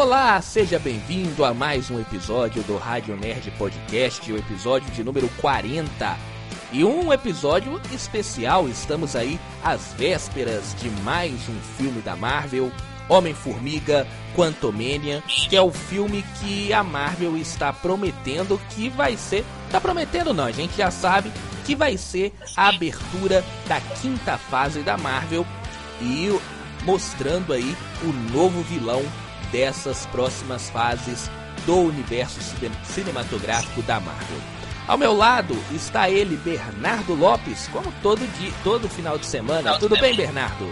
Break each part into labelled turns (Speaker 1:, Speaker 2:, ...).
Speaker 1: Olá, seja bem-vindo a mais um episódio do Rádio Nerd Podcast, o episódio de número 40. E um episódio especial, estamos aí às vésperas de mais um filme da Marvel, Homem-Formiga Quantumania, que é o filme que a Marvel está prometendo que vai ser. Tá prometendo não, a gente já sabe que vai ser a abertura da quinta fase da Marvel e mostrando aí o novo vilão dessas próximas fases do universo cinematográfico da Marvel. Ao meu lado está ele, Bernardo Lopes, como todo dia, todo final de semana. Tudo bem, Bernardo?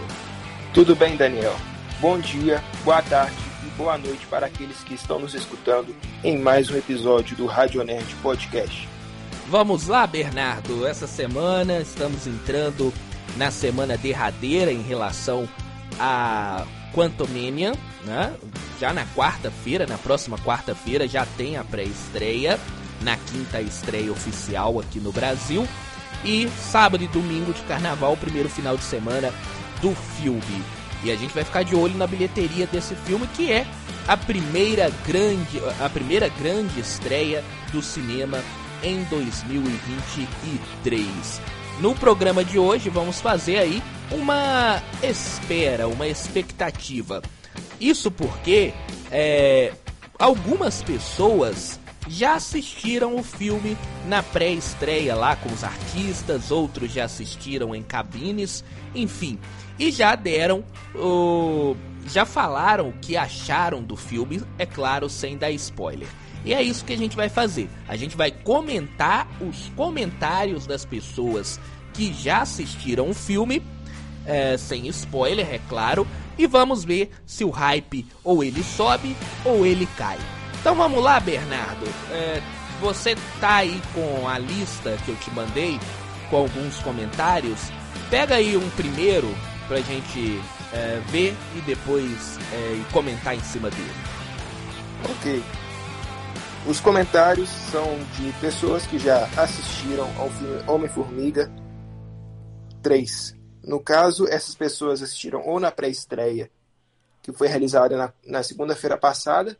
Speaker 2: Tudo bem, Daniel. Bom dia, boa tarde e boa noite para aqueles que estão nos escutando em mais um episódio do Rádio Nerd Podcast.
Speaker 1: Vamos lá, Bernardo. Essa semana estamos entrando na semana derradeira em relação a Quantumania, né? Já na quarta-feira, na próxima quarta-feira, já tem a pré-estreia, na quinta estreia oficial aqui no Brasil. E sábado e domingo de carnaval, primeiro final de semana do filme. E a gente vai ficar de olho na bilheteria desse filme, que é a primeira grande, a primeira grande estreia do cinema em 2023. No programa de hoje vamos fazer aí uma espera, uma expectativa. Isso porque é, algumas pessoas já assistiram o filme na pré-estreia lá com os artistas, outros já assistiram em cabines, enfim, e já deram o. já falaram o que acharam do filme, é claro, sem dar spoiler. E é isso que a gente vai fazer. A gente vai comentar os comentários das pessoas que já assistiram o filme, é, sem spoiler, é claro, e vamos ver se o hype ou ele sobe ou ele cai. Então vamos lá, Bernardo. É, você tá aí com a lista que eu te mandei, com alguns comentários. Pega aí um primeiro pra gente é, ver e depois é, comentar em cima dele.
Speaker 2: Ok. Os comentários são de pessoas que já assistiram ao filme Homem-Formiga 3. No caso, essas pessoas assistiram ou na pré-estreia, que foi realizada na, na segunda-feira passada,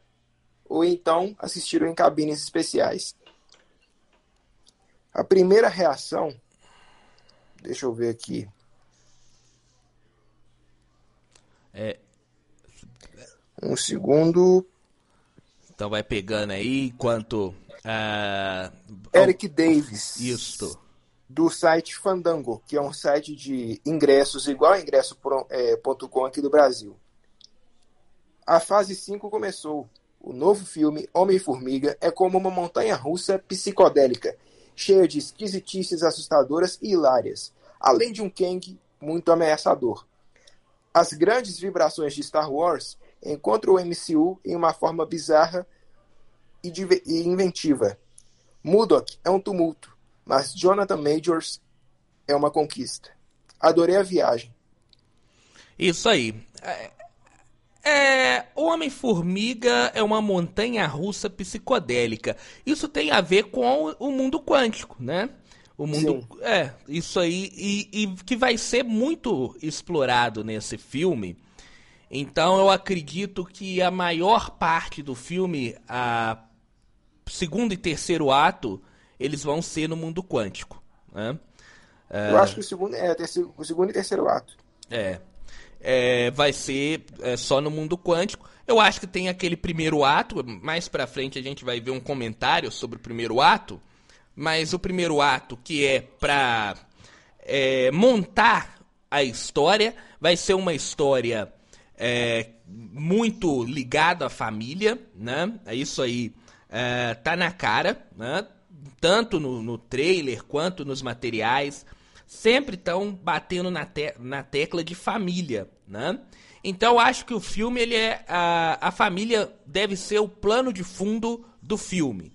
Speaker 2: ou então assistiram em cabines especiais. A primeira reação, deixa eu ver aqui.
Speaker 1: É.
Speaker 2: Um segundo.
Speaker 1: Então vai pegando aí enquanto. Uh...
Speaker 2: Eric Davis.
Speaker 1: Isso.
Speaker 2: Do site Fandango, que é um site de ingressos igual a ingresso.com é, aqui do Brasil. A fase 5 começou. O novo filme Homem-Formiga é como uma montanha russa psicodélica, cheia de esquisitices assustadoras e hilárias, além de um Kang muito ameaçador. As grandes vibrações de Star Wars encontram o MCU em uma forma bizarra e, inventiva. Mudok é um tumulto, mas Jonathan Majors é uma conquista. Adorei a viagem.
Speaker 1: Isso aí. É, é, Homem-Formiga é uma montanha russa psicodélica. Isso tem a ver com o mundo quântico, né? O mundo. Sim. É, isso aí. E, e, que vai ser muito explorado nesse filme. Então eu acredito que a maior parte do filme, a segundo e terceiro ato, eles vão ser no mundo quântico. Né?
Speaker 2: Eu acho que o segundo, é, o segundo e terceiro ato.
Speaker 1: É é, vai ser é, só no mundo quântico. Eu acho que tem aquele primeiro ato, mais pra frente a gente vai ver um comentário sobre o primeiro ato, mas o primeiro ato que é pra é, montar a história, vai ser uma história é, muito ligada à família, né? É isso aí é, tá na cara, né? Tanto no, no trailer quanto nos materiais sempre estão batendo na, te na tecla de família, né? Então eu acho que o filme ele é a, a família deve ser o plano de fundo do filme.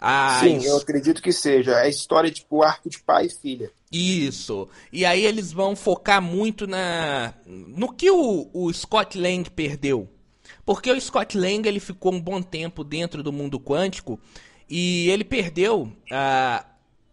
Speaker 2: As... Sim, eu acredito que seja. É a história tipo o arco de pai e filha.
Speaker 1: Isso. E aí eles vão focar muito na no que o, o Scott Lang perdeu. Porque o Scott Lang ele ficou um bom tempo dentro do mundo quântico e ele perdeu a,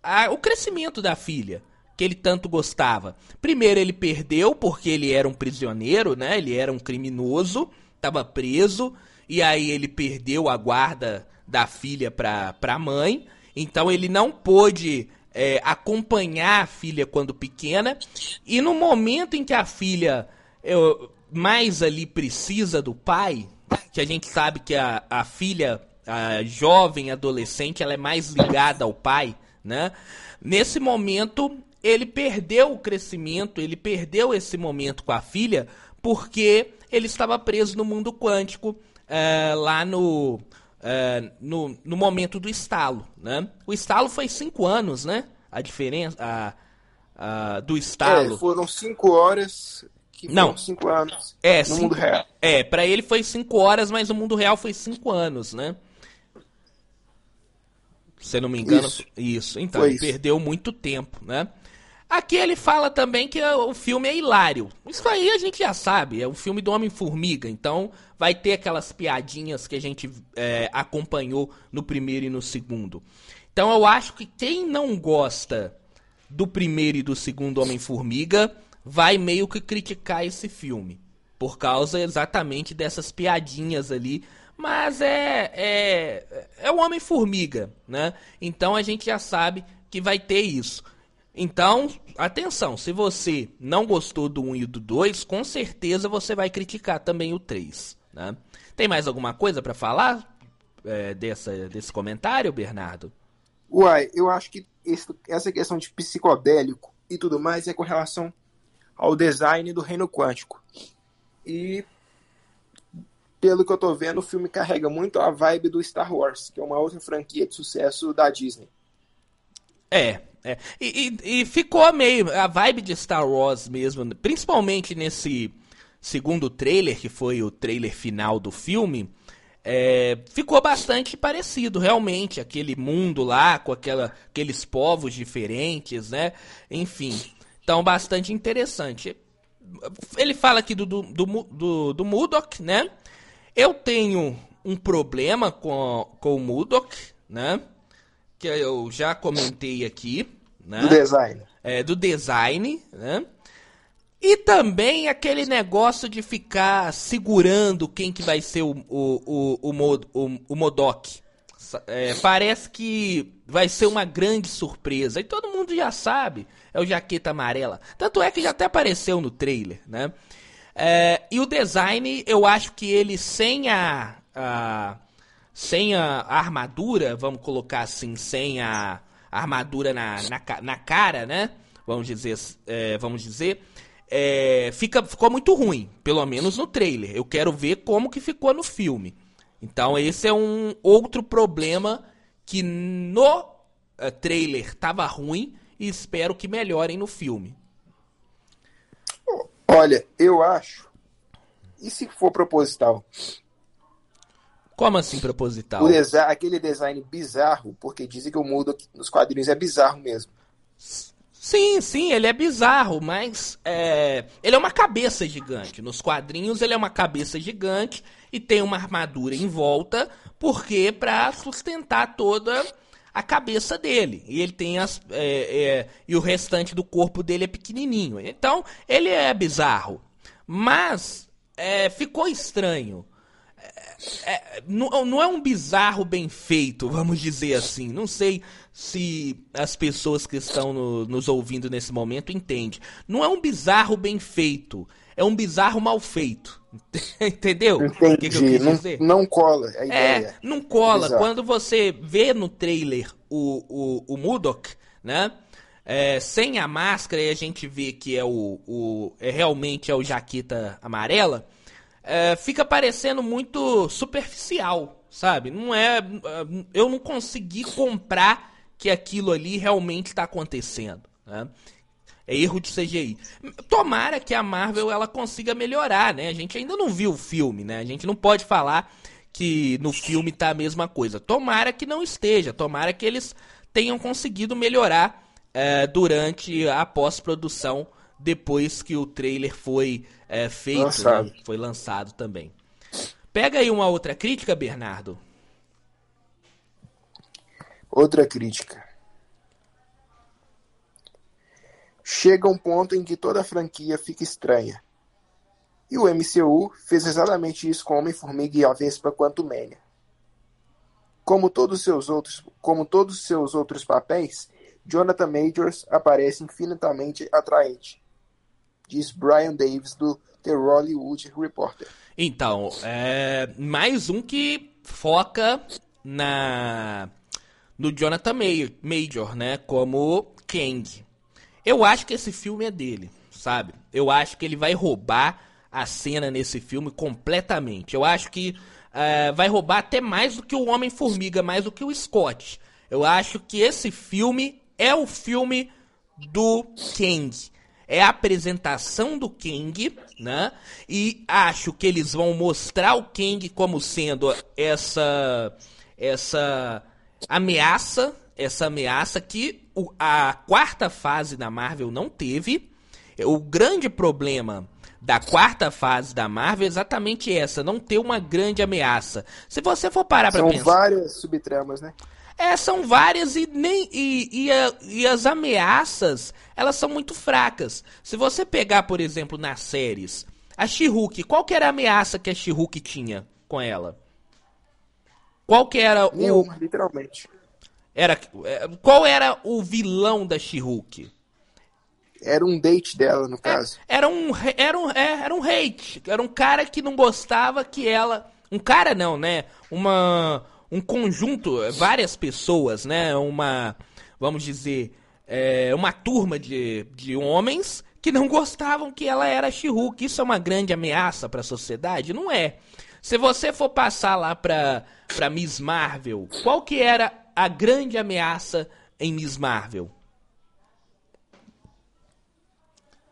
Speaker 1: a, o crescimento da filha que ele tanto gostava. Primeiro ele perdeu porque ele era um prisioneiro, né? Ele era um criminoso, estava preso e aí ele perdeu a guarda da filha para a mãe, então ele não pôde é, acompanhar a filha quando pequena e no momento em que a filha eu, mais ali precisa do pai, que a gente sabe que a, a filha, a jovem adolescente, ela é mais ligada ao pai, né? Nesse momento, ele perdeu o crescimento, ele perdeu esse momento com a filha, porque ele estava preso no mundo quântico, é, lá no, é, no, no momento do estalo, né? O estalo foi cinco anos, né? A diferença a, a do estalo.
Speaker 2: É, foram cinco horas que
Speaker 1: não
Speaker 2: cinco anos
Speaker 1: é,
Speaker 2: no
Speaker 1: cinco,
Speaker 2: mundo real.
Speaker 1: É, para ele foi cinco horas, mas no mundo real foi cinco anos, né? Se não me engano, isso. isso. Então, ele perdeu muito tempo, né? Aqui ele fala também que o filme é hilário. Isso aí a gente já sabe, é um filme do Homem-Formiga, então vai ter aquelas piadinhas que a gente é, acompanhou no primeiro e no segundo. Então eu acho que quem não gosta do primeiro e do segundo Homem-Formiga vai meio que criticar esse filme. Por causa exatamente dessas piadinhas ali. Mas é. É, é o Homem-Formiga, né? Então a gente já sabe que vai ter isso. Então, atenção, se você não gostou do 1 e do 2, com certeza você vai criticar também o 3. Né? Tem mais alguma coisa para falar é, dessa, desse comentário, Bernardo?
Speaker 2: Uai, eu acho que esse, essa questão de psicodélico e tudo mais é com relação ao design do reino quântico. E pelo que eu tô vendo, o filme carrega muito a vibe do Star Wars, que é uma outra franquia de sucesso da Disney.
Speaker 1: É, é. E, e, e, ficou meio a vibe de Star Wars mesmo, principalmente nesse segundo trailer, que foi o trailer final do filme. É, ficou bastante parecido, realmente, aquele mundo lá, com aquela, aqueles povos diferentes, né? Enfim, então bastante interessante. Ele fala aqui do, do, do, do, do Mudok, né? Eu tenho um problema com, com o Mudok, né? que eu já comentei aqui, né?
Speaker 2: Do design.
Speaker 1: É, do design, né? E também aquele negócio de ficar segurando quem que vai ser o, o, o, o, o, o Modok. É, parece que vai ser uma grande surpresa. E todo mundo já sabe. É o Jaqueta Amarela. Tanto é que já até apareceu no trailer, né? É, e o design, eu acho que ele sem a, a sem a, armadura, vamos colocar assim, sem a, armadura na, na, na, cara, né? Vamos dizer, é, vamos dizer, é, fica, ficou muito ruim, pelo menos no trailer. Eu quero ver como que ficou no filme. Então esse é um outro problema que no uh, trailer tava ruim e espero que melhorem no filme.
Speaker 2: Olha, eu acho. E se for proposital?
Speaker 1: Como assim proposital?
Speaker 2: Desi aquele design bizarro, porque dizem que o mundo nos quadrinhos é bizarro mesmo.
Speaker 1: Sim, sim, ele é bizarro, mas é... ele é uma cabeça gigante. Nos quadrinhos ele é uma cabeça gigante e tem uma armadura em volta, porque para sustentar toda a cabeça dele. E ele tem as é, é, e o restante do corpo dele é pequenininho. Então ele é bizarro, mas é, ficou estranho é, não, não é um bizarro bem feito, vamos dizer assim. Não sei se as pessoas que estão no, nos ouvindo nesse momento entendem. Não é um bizarro bem feito, é um bizarro mal feito. Entendeu?
Speaker 2: Entendi. Que que eu quis dizer? Não, não cola a é, ideia.
Speaker 1: É, não cola. Bizarro. Quando você vê no trailer o, o, o Mudok, né? É, sem a máscara e a gente vê que é o, o é realmente é o jaqueta amarela é, fica parecendo muito superficial, sabe? Não é. Eu não consegui comprar que aquilo ali realmente está acontecendo. Né? É erro de CGI. Tomara que a Marvel ela consiga melhorar, né? A gente ainda não viu o filme, né? A gente não pode falar que no filme tá a mesma coisa. Tomara que não esteja. Tomara que eles tenham conseguido melhorar é, durante a pós-produção depois que o trailer foi é, feito, né? lançado. Né? foi lançado também. Pega aí uma outra crítica, Bernardo.
Speaker 2: Outra crítica. Chega um ponto em que toda a franquia fica estranha. E o MCU fez exatamente isso com Homem-Formiga e a Vespa Quantumania. Como todos seus outros, como todos seus outros papéis, Jonathan Majors aparece infinitamente atraente, diz Brian Davis do The Hollywood Reporter.
Speaker 1: Então, é mais um que foca na no Jonathan Major, né, como Kang. Eu acho que esse filme é dele, sabe? Eu acho que ele vai roubar a cena nesse filme completamente. Eu acho que uh, vai roubar até mais do que o Homem-Formiga, mais do que o Scott. Eu acho que esse filme é o filme do Kang. É a apresentação do Kang, né? E acho que eles vão mostrar o Kang como sendo essa essa ameaça, essa ameaça que a quarta fase da Marvel não teve. O grande problema da quarta fase da Marvel é exatamente essa, não ter uma grande ameaça. Se você for parar para pensar...
Speaker 2: São várias subtramas, né?
Speaker 1: É, são várias e nem e, e, a, e, as ameaças, elas são muito fracas. Se você pegar, por exemplo, nas séries, a She-Hulk, qual que era a ameaça que a She-Hulk tinha com ela? Qual que era
Speaker 2: Nenhuma, o literalmente.
Speaker 1: Era é, qual era o vilão da She-Hulk?
Speaker 2: Era um date dela, no caso.
Speaker 1: É, era um, era um, é, era um hate. Era um cara que não gostava que ela. Um cara não, né? Uma. Um conjunto, várias pessoas, né? Uma. Vamos dizer. É, uma turma de, de homens que não gostavam que ela era She-Hulk. Isso é uma grande ameaça para a sociedade? Não é. Se você for passar lá pra, pra Miss Marvel, qual que era a grande ameaça em Miss Marvel?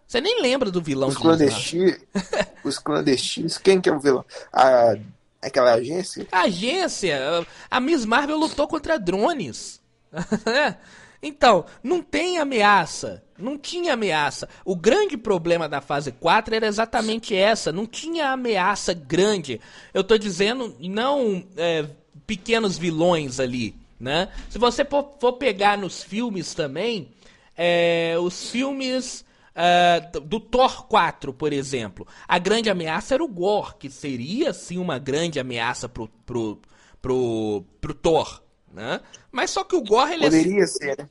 Speaker 1: Você nem lembra do vilão
Speaker 2: os clandestinos. os clandestinos. Quem que é o vilão? A, aquela agência?
Speaker 1: A agência. A Miss Marvel lutou contra drones. então, não tem ameaça. Não tinha ameaça. O grande problema da fase 4 era exatamente essa. Não tinha ameaça grande. Eu tô dizendo, não é, pequenos vilões ali. Né? Se você for pegar nos filmes também, é, os filmes Uh, do Thor 4, por exemplo. A grande ameaça era o Gore, que seria sim uma grande ameaça pro, pro, pro, pro Thor. Né? Mas só que o Gore ele
Speaker 2: é Poderia é... ser, né?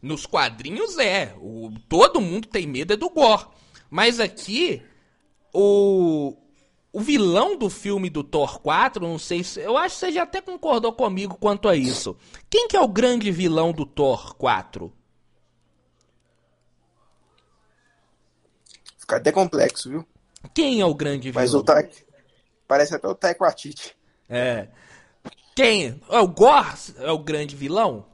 Speaker 1: Nos quadrinhos é. O, todo mundo tem medo é do Gore. Mas aqui, o, o vilão do filme do Thor 4, não sei se. Eu acho que você já até concordou comigo quanto a isso. Quem que é o grande vilão do Thor 4?
Speaker 2: Fica até complexo, viu?
Speaker 1: Quem é o grande
Speaker 2: vilão? Mas o Ta... Parece até o Taiko Atiti.
Speaker 1: É. Quem? É o Gore é o grande vilão?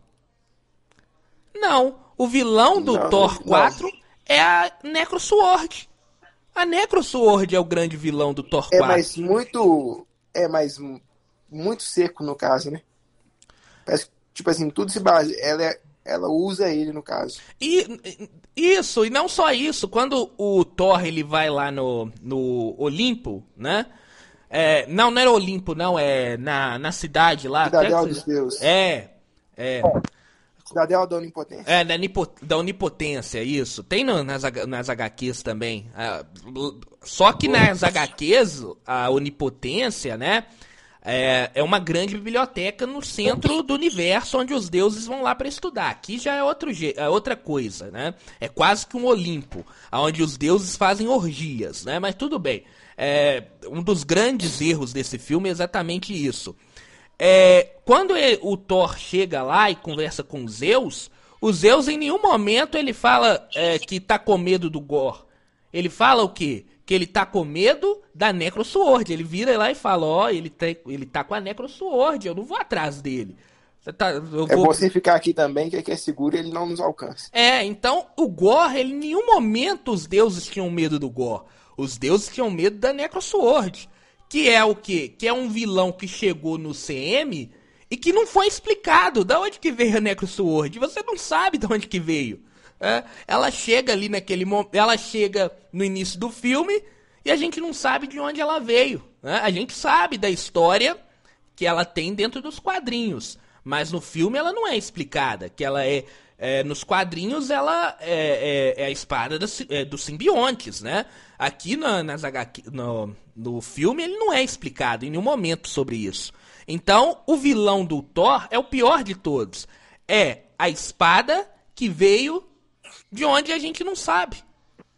Speaker 1: Não. O vilão do não, Thor 4 não. é a Necro Sword. A Necro Sword é o grande vilão do Thor 4.
Speaker 2: É, mas muito. É, mas muito seco no caso, né? Parece, tipo assim, tudo se base. Ela é ela usa ele no caso.
Speaker 1: E isso, e não só isso, quando o Thor ele vai lá no, no Olimpo, né? É, não, não era Olimpo, não, é na, na cidade lá.
Speaker 2: Cidadela dos deuses.
Speaker 1: É, é.
Speaker 2: Cidadela da Onipotência.
Speaker 1: É, da, da Onipotência, isso. Tem no, nas, nas HQs também. É, só que nas HQs, a Onipotência, né? é, é uma grande biblioteca no centro do universo onde os deuses vão lá para estudar. Aqui já é, outro, é outra coisa, né? É quase que um Olimpo, onde os deuses fazem orgias, né? Mas tudo bem. É, um dos grandes erros desse filme é exatamente isso. É, quando ele, o Thor chega lá e conversa com Zeus, o Zeus em nenhum momento ele fala é, que tá com medo do Gor. Ele fala o quê? que ele tá com medo da Necrosword. Ele vira lá e fala, ó, oh, ele, tá, ele tá com a Necrosword, eu não vou atrás dele.
Speaker 2: Tá, eu é você ficar aqui também, que aqui é seguro ele não nos alcança.
Speaker 1: É, então o Gore, ele, em nenhum momento os deuses tinham medo do Gore. Os deuses tinham medo da Necrosword. Que é o quê? Que é um vilão que chegou no CM e que não foi explicado de onde que veio a Necrosword. Você não sabe de onde que veio. É, ela chega ali naquele momento, ela chega no início do filme e a gente não sabe de onde ela veio. Né? A gente sabe da história que ela tem dentro dos quadrinhos, mas no filme ela não é explicada, que ela é, é, nos quadrinhos ela é, é, é a espada do, é, dos simbiontes, né? Aqui na, nas HQ, no, no filme ele não é explicado em nenhum momento sobre isso. Então, o vilão do Thor é o pior de todos. É a espada que veio de onde a gente não sabe.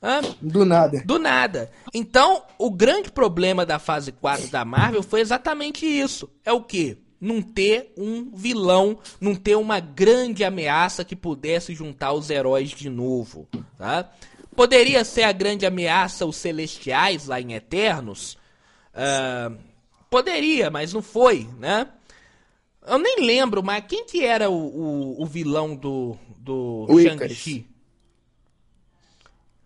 Speaker 2: Hã? Do nada.
Speaker 1: Do nada. Então, o grande problema da fase 4 da Marvel foi exatamente isso. É o quê? Não ter um vilão, não ter uma grande ameaça que pudesse juntar os heróis de novo. Tá? Poderia ser a grande ameaça os Celestiais lá em Eternos? Uh, poderia, mas não foi, né? Eu nem lembro, mas quem que era o, o, o vilão do, do Shang-Chi?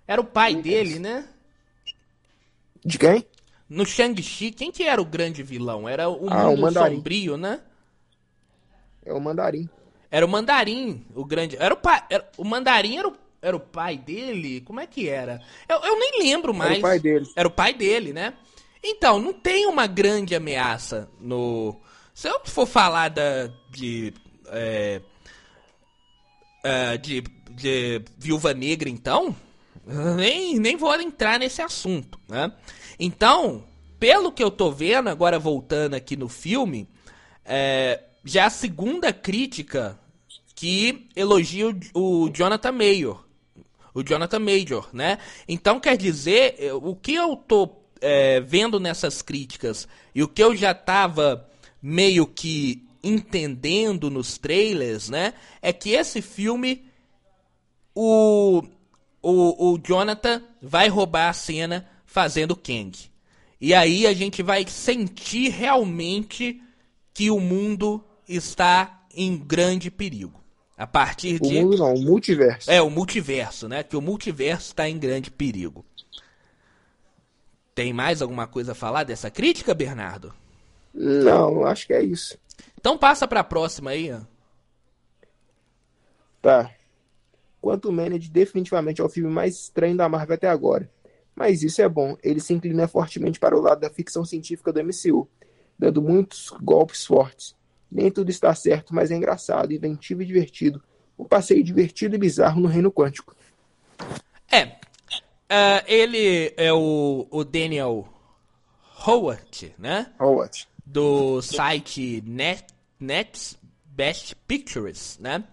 Speaker 1: Era o pai dele, né?
Speaker 2: De quem?
Speaker 1: No Shang-Chi, quem que era o grande vilão? Era o ah, mundo o sombrio, né?
Speaker 2: É o Mandarim.
Speaker 1: Era o Mandarim, o grande. Era o pai. Era... O Mandarim era o... era o pai dele? Como é que era? Eu, eu nem lembro mais. Era
Speaker 2: o pai dele.
Speaker 1: Era o pai dele, né? Então, não tem uma grande ameaça no. Se eu for falar da, de. É, é, de, de Viúva Negra, então, nem, nem vou entrar nesse assunto, né? Então, pelo que eu tô vendo, agora voltando aqui no filme, é, já a segunda crítica que elogia o, o Jonathan Major. O Jonathan Major, né? Então quer dizer, o que eu tô é, vendo nessas críticas e o que eu já tava meio que entendendo nos trailers, né? É que esse filme, o o, o Jonathan vai roubar a cena fazendo Kang. E aí a gente vai sentir realmente que o mundo está em grande perigo. A partir de.
Speaker 2: O mundo não, o multiverso.
Speaker 1: É, o multiverso, né? Que o multiverso está em grande perigo. Tem mais alguma coisa a falar dessa crítica, Bernardo?
Speaker 2: Não, acho que é isso.
Speaker 1: Então passa para a próxima aí. Ó.
Speaker 2: Tá. Quanto Manage definitivamente é o filme mais estranho da Marvel até agora. Mas isso é bom, ele se inclina fortemente para o lado da ficção científica do MCU, dando muitos golpes fortes. Nem tudo está certo, mas é engraçado, inventivo e divertido. Um passeio divertido e bizarro no reino quântico.
Speaker 1: É. Uh, ele é o, o Daniel Howard, né?
Speaker 2: Howard.
Speaker 1: Do site Net, Nets Best Pictures, né?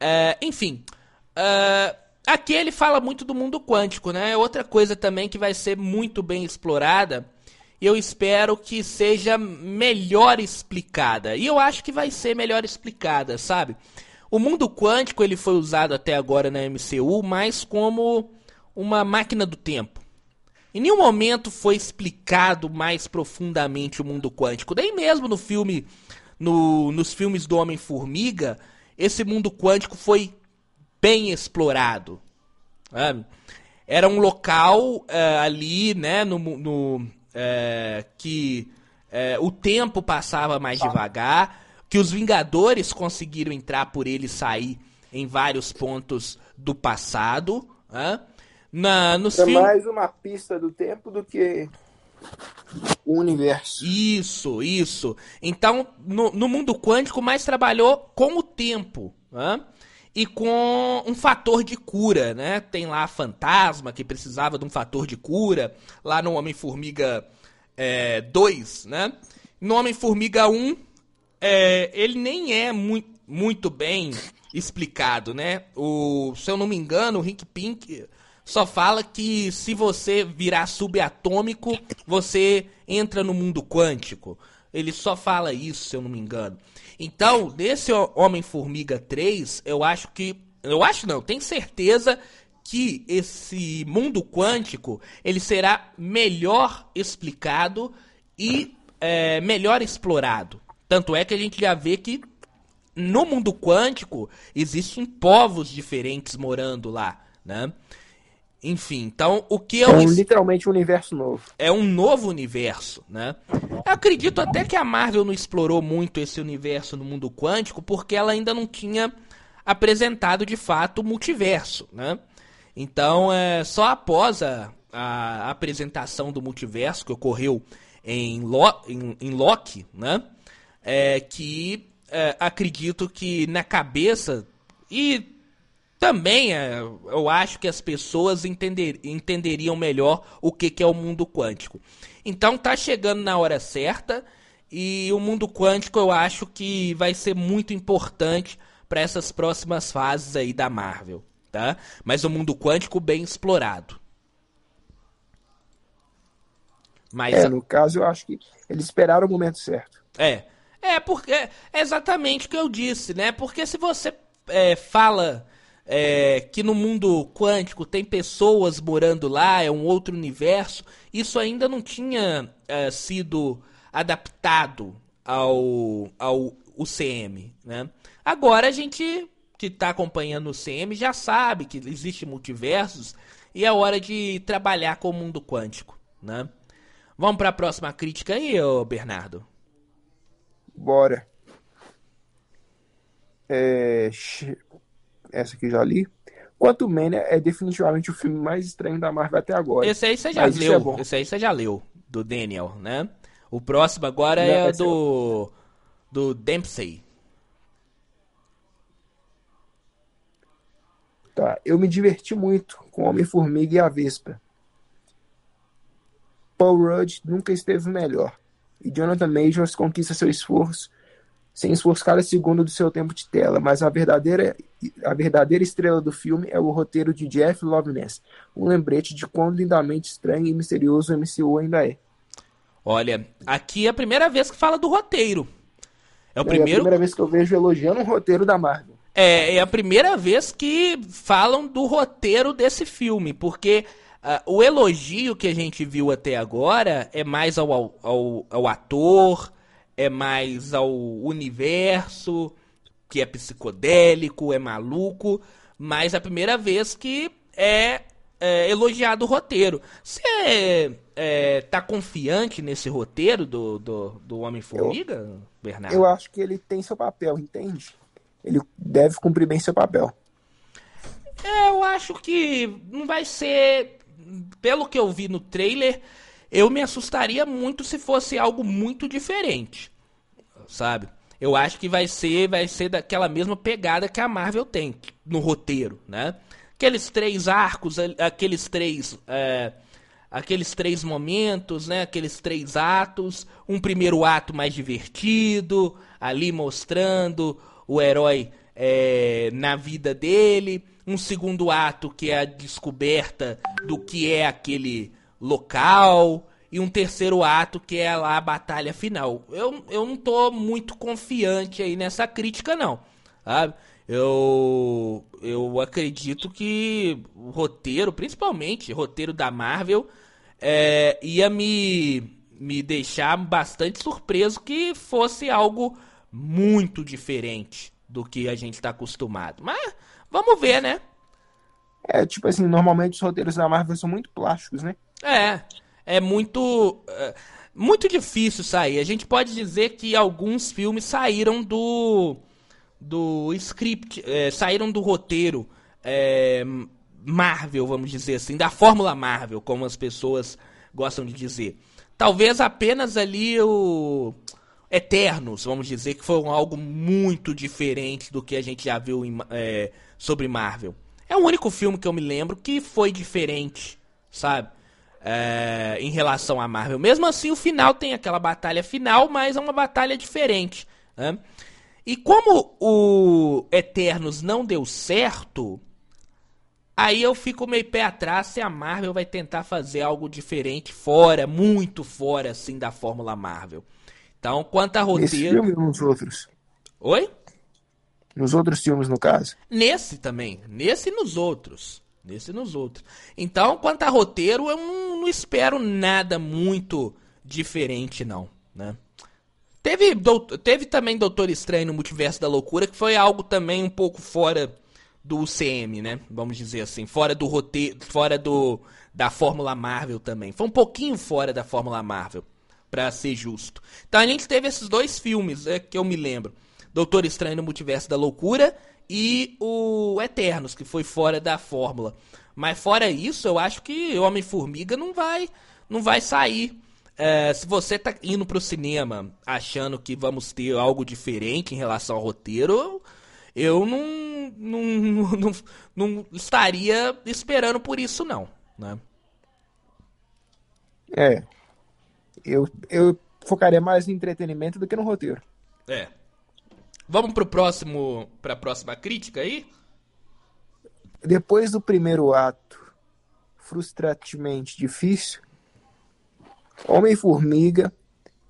Speaker 1: Uh, enfim, Uh, aqui ele fala muito do mundo quântico, né? Outra coisa também que vai ser muito bem explorada. Eu espero que seja melhor explicada. E eu acho que vai ser melhor explicada, sabe? O mundo quântico ele foi usado até agora na MCU mais como uma máquina do tempo. Em nenhum momento foi explicado mais profundamente o mundo quântico. Nem mesmo no filme, no, nos filmes do Homem-Formiga, esse mundo quântico foi bem explorado. Sabe? Era um local uh, ali, né, no, no uh, que uh, o tempo passava mais devagar, que os Vingadores conseguiram entrar por ele e sair em vários pontos do passado. Na, nos
Speaker 2: é mais uma pista do tempo do que o universo.
Speaker 1: Isso, isso. Então, no, no mundo quântico, mais trabalhou com o tempo. Né? E com um fator de cura, né? Tem lá a Fantasma, que precisava de um fator de cura, lá no Homem-Formiga é, 2, né? No Homem-Formiga 1, é, ele nem é mu muito bem explicado, né? O, se eu não me engano, o Rick Pink só fala que se você virar subatômico, você entra no mundo quântico. Ele só fala isso, se eu não me engano. Então, nesse Homem-Formiga 3, eu acho que. Eu acho não, tenho certeza que esse mundo quântico ele será melhor explicado e é, melhor explorado. Tanto é que a gente já vê que no mundo quântico existem povos diferentes morando lá, né? Enfim, então o que eu.
Speaker 2: É um, literalmente um universo novo.
Speaker 1: É um novo universo, né? Eu acredito até que a Marvel não explorou muito esse universo no mundo quântico porque ela ainda não tinha apresentado de fato o multiverso, né? Então, é, só após a, a apresentação do multiverso que ocorreu em, Lo, em, em Loki, né? É, que é, acredito que na cabeça e também é, eu acho que as pessoas entender, entenderiam melhor o que, que é o mundo quântico. Então tá chegando na hora certa e o mundo quântico eu acho que vai ser muito importante para essas próximas fases aí da Marvel, tá? Mas o mundo quântico bem explorado.
Speaker 2: Mas é, no caso eu acho que eles esperaram o momento certo.
Speaker 1: É. É, porque é exatamente o que eu disse, né? Porque se você é, fala é, que no mundo quântico tem pessoas morando lá, é um outro universo, isso ainda não tinha é, sido adaptado ao, ao UCM, né? Agora a gente que está acompanhando o CM já sabe que existe multiversos e é hora de trabalhar com o mundo quântico, né? Vamos para a próxima crítica aí, ô Bernardo?
Speaker 2: Bora. É, essa aqui já li. Quanto Mania é definitivamente o filme mais estranho da Marvel até agora.
Speaker 1: Esse aí você já Mas leu. É esse aí você já leu, do Daniel, né? O próximo agora Não, é do. É... do Dempsey.
Speaker 2: Tá, eu me diverti muito com Homem-Formiga e a Vespa. Paul Rudd nunca esteve melhor. E Jonathan Majors conquista seu esforço sem esforço cada segundo do seu tempo de tela, mas a verdadeira, a verdadeira estrela do filme é o roteiro de Jeff Loveness, um lembrete de quão lindamente estranho e misterioso o MCU ainda é.
Speaker 1: Olha, aqui é a primeira vez que fala do roteiro. É o primeiro... É a
Speaker 2: primeira vez que eu vejo elogiando um roteiro da Marvel.
Speaker 1: É, é a primeira vez que falam do roteiro desse filme, porque uh, o elogio que a gente viu até agora é mais ao, ao, ao ator, é mais ao universo, que é psicodélico, é maluco, mas é a primeira vez que é, é elogiado o roteiro. Você é, tá confiante nesse roteiro do, do, do Homem-Formiga, Bernardo?
Speaker 2: Eu acho que ele tem seu papel, entende? Ele deve cumprir bem seu papel.
Speaker 1: É, eu acho que não vai ser. Pelo que eu vi no trailer, eu me assustaria muito se fosse algo muito diferente, sabe? Eu acho que vai ser, vai ser daquela mesma pegada que a Marvel tem no roteiro, né? Aqueles três arcos, aqueles três, é, aqueles três momentos, né? Aqueles três atos, um primeiro ato mais divertido, ali mostrando o herói é, na vida dele, um segundo ato que é a descoberta do que é aquele local e um terceiro ato que é lá a batalha final. Eu, eu não tô muito confiante aí nessa crítica não, sabe? Eu, eu acredito que o roteiro, principalmente o roteiro da Marvel, é, ia me, me deixar bastante surpreso que fosse algo muito diferente do que a gente está acostumado. Mas vamos ver, né?
Speaker 2: É, tipo assim, normalmente os roteiros da Marvel são muito plásticos, né?
Speaker 1: É, é muito. É, muito difícil sair. A gente pode dizer que alguns filmes saíram do. do script, é, saíram do roteiro é, Marvel, vamos dizer assim, da fórmula Marvel, como as pessoas gostam de dizer. Talvez apenas ali o. Eternos, vamos dizer, que foi algo muito diferente do que a gente já viu em, é, sobre Marvel. É o único filme que eu me lembro que foi diferente, sabe? É, em relação à Marvel. Mesmo assim, o final tem aquela batalha final, mas é uma batalha diferente. Né? E como o Eternos não deu certo, aí eu fico meio pé atrás se a Marvel vai tentar fazer algo diferente fora, muito fora assim da fórmula Marvel. Então, quanto a roteiro. Nesse
Speaker 2: filme ou nos outros?
Speaker 1: Oi?
Speaker 2: Nos outros filmes, no caso?
Speaker 1: Nesse também. Nesse e nos outros. Nesse e nos outros. Então, quanto a roteiro, eu não, não espero nada muito diferente, não. Né? Teve, teve também Doutor Estranho no Multiverso da Loucura, que foi algo também um pouco fora do UCM, né? Vamos dizer assim, fora do roteiro, fora do da Fórmula Marvel também. Foi um pouquinho fora da Fórmula Marvel, para ser justo. Então a gente teve esses dois filmes, é, que eu me lembro. Doutor Estranho no Multiverso da Loucura e o Eternos, que foi fora da fórmula. Mas fora isso, eu acho que Homem-Formiga não vai, não vai sair. É, se você tá indo pro cinema achando que vamos ter algo diferente em relação ao roteiro, eu não, não, não, não estaria esperando por isso, não. Né?
Speaker 2: É. Eu, eu focaria mais no entretenimento do que no roteiro.
Speaker 1: É. Vamos pro próximo, pra próxima crítica aí?
Speaker 2: Depois do primeiro ato, frustrantemente difícil, Homem-Formiga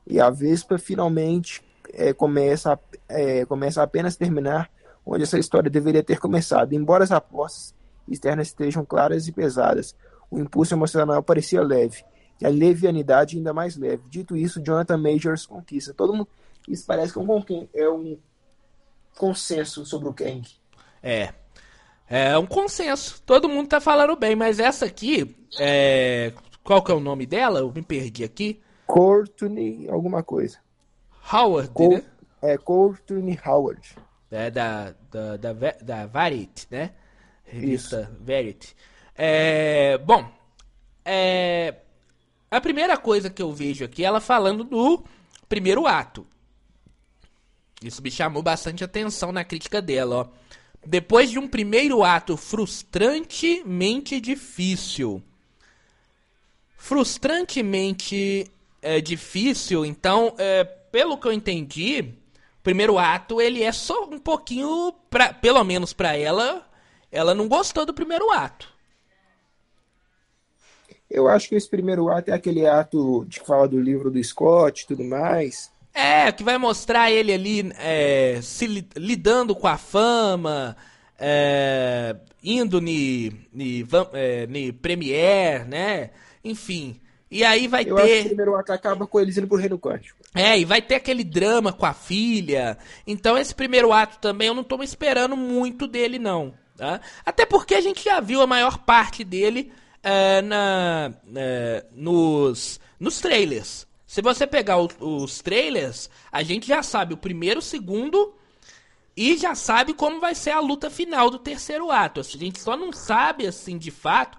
Speaker 2: e a Vespa finalmente é, começa, a, é, começa a apenas terminar onde essa história deveria ter começado. Embora as apostas externas estejam claras e pesadas, o impulso emocional parecia leve, e a levianidade ainda mais leve. Dito isso, Jonathan Majors conquista. Todo mundo, isso parece que é um, é um consenso sobre o Kang.
Speaker 1: É. É um consenso. Todo mundo tá falando bem, mas essa aqui, é... qual que é o nome dela? Eu me perdi aqui.
Speaker 2: Courtney alguma coisa.
Speaker 1: Howard, Co né?
Speaker 2: É, Courtney Howard.
Speaker 1: É da, da, da, da Variety, né? Revista Isso. Variety. É, bom, é, a primeira coisa que eu vejo aqui, ela falando do primeiro ato. Isso me chamou bastante atenção na crítica dela, ó. Depois de um primeiro ato frustrantemente difícil. Frustrantemente é, difícil, então, é, pelo que eu entendi, o primeiro ato ele é só um pouquinho, pra, pelo menos para ela, ela não gostou do primeiro ato.
Speaker 2: Eu acho que esse primeiro ato é aquele ato de que fala do livro do Scott e tudo mais.
Speaker 1: É, que vai mostrar ele ali é, se lidando com a fama, é, indo ni, ni, é, ni Premiere, né? Enfim. E aí vai
Speaker 2: Eu
Speaker 1: ter.
Speaker 2: Acho que o primeiro ato acaba com eles indo pro Reino Quântico.
Speaker 1: É, e vai ter aquele drama com a filha. Então, esse primeiro ato também eu não tô esperando muito dele, não. Tá? Até porque a gente já viu a maior parte dele é, na, é, nos, nos trailers. Se você pegar o, os trailers, a gente já sabe o primeiro, o segundo e já sabe como vai ser a luta final do terceiro ato. A gente só não sabe, assim, de fato,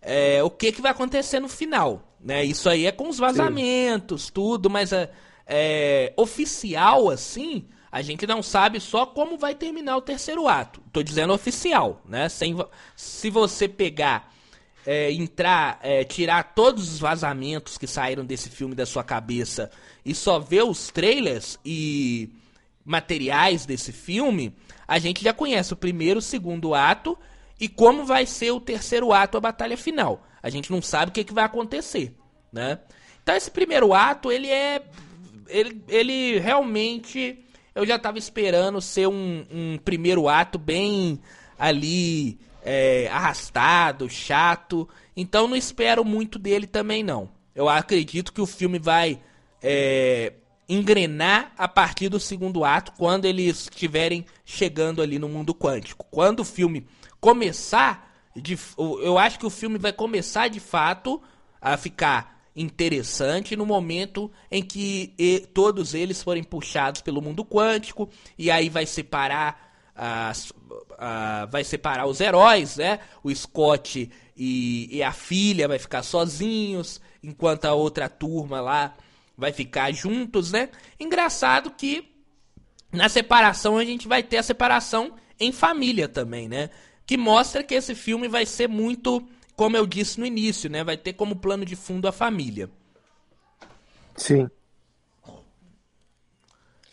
Speaker 1: é, o que, que vai acontecer no final. Né? Isso aí é com os vazamentos, Sim. tudo, mas é, é, oficial, assim, a gente não sabe só como vai terminar o terceiro ato. Tô dizendo oficial, né? Sem, se você pegar é, entrar, é, tirar todos os vazamentos que saíram desse filme da sua cabeça e só ver os trailers e materiais desse filme, a gente já conhece o primeiro, o segundo ato e como vai ser o terceiro ato, a batalha final. A gente não sabe o que, que vai acontecer, né? Então esse primeiro ato, ele é... Ele, ele realmente... Eu já estava esperando ser um, um primeiro ato bem ali é, arrastado, chato. Então não espero muito dele também não. Eu acredito que o filme vai é, engrenar a partir do segundo ato, quando eles estiverem chegando ali no mundo quântico. Quando o filme começar, de, eu acho que o filme vai começar de fato a ficar interessante no momento em que todos eles forem puxados pelo mundo quântico e aí vai separar as, vai separar os heróis, né? O Scott e, e, a filha vai ficar sozinhos, enquanto a outra turma lá vai ficar juntos, né? Engraçado que na separação a gente vai ter a separação em família também, né? Que mostra que esse filme vai ser muito, como eu disse no início, né? Vai ter como plano de fundo a família.
Speaker 2: Sim.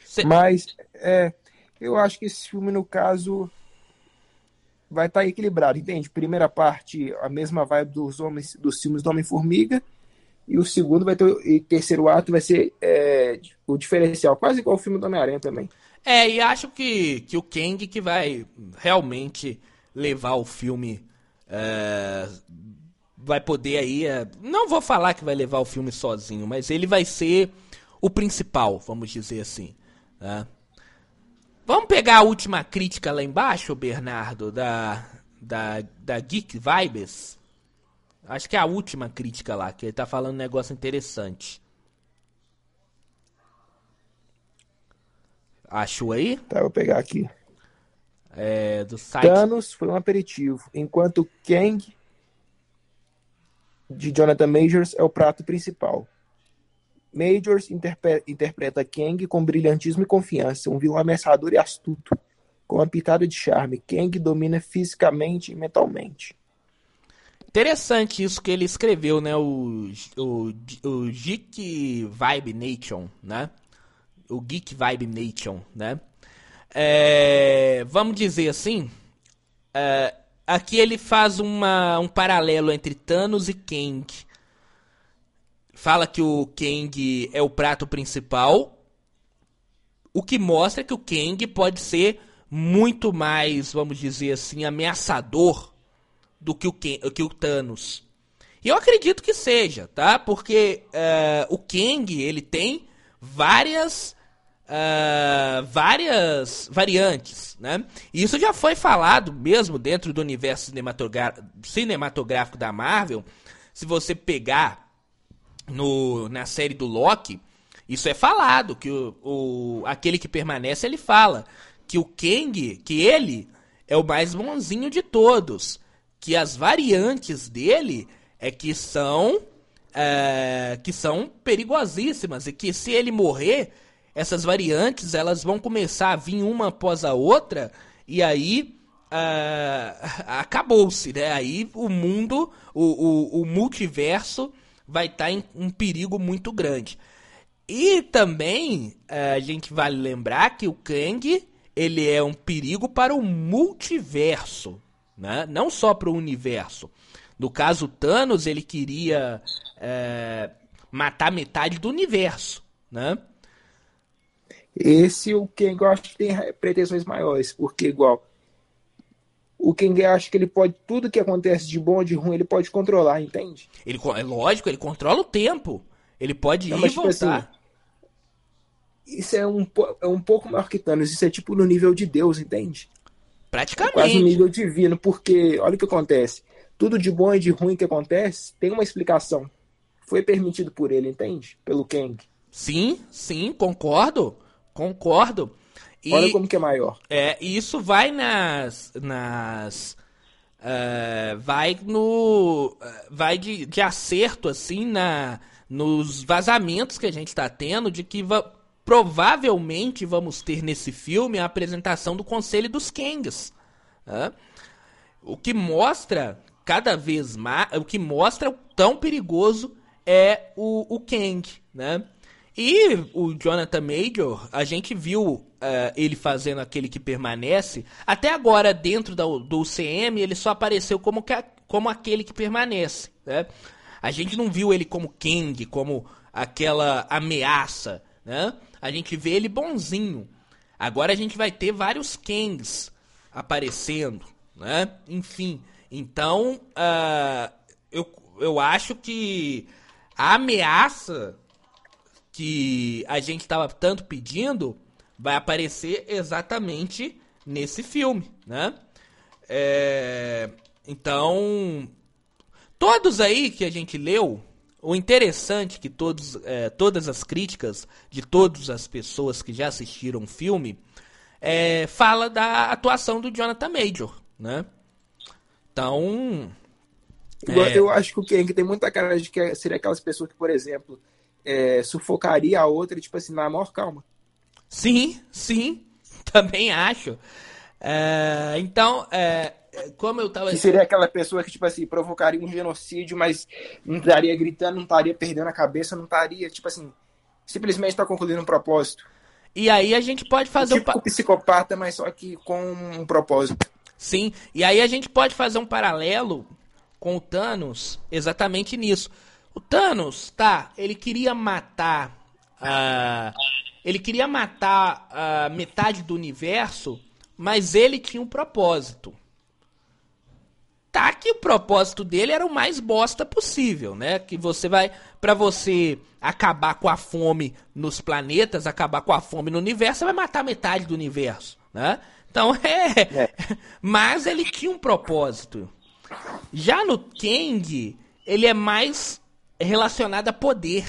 Speaker 2: Cê... Mas é, eu acho que esse filme, no caso, vai estar tá equilibrado, entende? Primeira parte, a mesma vibe dos homens, dos filmes do Homem-Formiga, e o segundo vai ter, e terceiro ato vai ser é, o diferencial, quase igual o filme do Homem-Aranha também.
Speaker 1: É, e acho que, que o Kang que vai realmente levar o filme. É, vai poder aí. É, não vou falar que vai levar o filme sozinho, mas ele vai ser o principal, vamos dizer assim. Né? Vamos pegar a última crítica lá embaixo, Bernardo, da, da, da Geek Vibes? Acho que é a última crítica lá, que ele tá falando um negócio interessante. Achou aí?
Speaker 2: Tá, eu vou pegar aqui.
Speaker 1: É, do site.
Speaker 2: Thanos foi um aperitivo, enquanto Kang de Jonathan Majors é o prato principal. Majors interpreta Kang com brilhantismo e confiança, um vilão ameaçador e astuto, com uma pitada de charme. Kang domina fisicamente e mentalmente.
Speaker 1: Interessante isso que ele escreveu, né? O, o, o Geek Vibe Nation, né? O Geek Vibe Nation, né? É, vamos dizer assim, é, aqui ele faz uma, um paralelo entre Thanos e Kang. Fala que o Kang é o prato principal, o que mostra que o Kang pode ser muito mais, vamos dizer assim, ameaçador do que o, Ken, que o Thanos. E eu acredito que seja, tá? Porque uh, o Kang, ele tem várias uh, várias variantes, né? E isso já foi falado mesmo dentro do universo cinematográfico da Marvel. Se você pegar no, na série do Loki, isso é falado que o, o aquele que permanece ele fala que o Kang, que ele é o mais bonzinho de todos, que as variantes dele é que são é, que são perigosíssimas e que se ele morrer essas variantes elas vão começar a vir uma após a outra e aí uh, acabou-se, né? Aí o mundo, o, o, o multiverso vai estar tá em um perigo muito grande. E também uh, a gente vale lembrar que o Kang ele é um perigo para o multiverso, né? Não só para o universo. No caso Thanos ele queria uh, matar metade do universo, né?
Speaker 2: Esse o Kang eu acho que tem pretensões maiores, porque igual o Kang acha que ele pode tudo que acontece de bom ou de ruim ele pode controlar, entende?
Speaker 1: Ele é lógico, ele controla o tempo. Ele pode Não, ir mas, e tipo assim, voltar. Assim,
Speaker 2: isso é um, é um pouco maior que Thanos, isso é tipo no nível de Deus, entende?
Speaker 1: Praticamente. É
Speaker 2: quase no nível divino, porque olha o que acontece. Tudo de bom e de ruim que acontece tem uma explicação. Foi permitido por ele, entende? Pelo Kang.
Speaker 1: Sim, sim, concordo. Concordo.
Speaker 2: E, Olha como que é maior.
Speaker 1: É, e isso vai nas. nas uh, vai no. Uh, vai de, de acerto, assim, na, nos vazamentos que a gente está tendo de que va provavelmente vamos ter nesse filme a apresentação do Conselho dos Kangs. Né? O que mostra cada vez mais. O que mostra o tão perigoso é o, o Kang, né? E o Jonathan Major, a gente viu uh, ele fazendo aquele que permanece. Até agora, dentro do, do UCM, ele só apareceu como, que, como aquele que permanece. Né? A gente não viu ele como King, como aquela ameaça. Né? A gente vê ele bonzinho. Agora a gente vai ter vários Kangs aparecendo. Né? Enfim, então uh, eu, eu acho que a ameaça que a gente estava tanto pedindo vai aparecer exatamente nesse filme, né? É, então, todos aí que a gente leu, o interessante é que todos, é, todas as críticas de todas as pessoas que já assistiram o filme é, fala da atuação do Jonathan Major, né? Então,
Speaker 2: é... Eu acho que o Kang tem muita cara de que seria aquelas pessoas que, por exemplo, é, sufocaria a outra, tipo assim, na maior calma.
Speaker 1: Sim, sim, também acho. É, então, é, como eu tava.
Speaker 2: Que seria aquela pessoa que, tipo assim, provocaria um genocídio, mas não estaria gritando, não estaria perdendo a cabeça, não estaria, tipo assim, simplesmente está concluindo um propósito.
Speaker 1: E aí a gente pode fazer
Speaker 2: tipo um. psicopata, mas só que com um propósito.
Speaker 1: Sim, e aí a gente pode fazer um paralelo com o Thanos exatamente nisso. O Thanos, tá, ele queria matar. Uh, ele queria matar uh, metade do universo, mas ele tinha um propósito. Tá que o propósito dele era o mais bosta possível, né? Que você vai. para você acabar com a fome nos planetas, acabar com a fome no universo, você vai matar metade do universo, né? Então é. é. Mas ele tinha um propósito. Já no Kang, ele é mais relacionada a poder.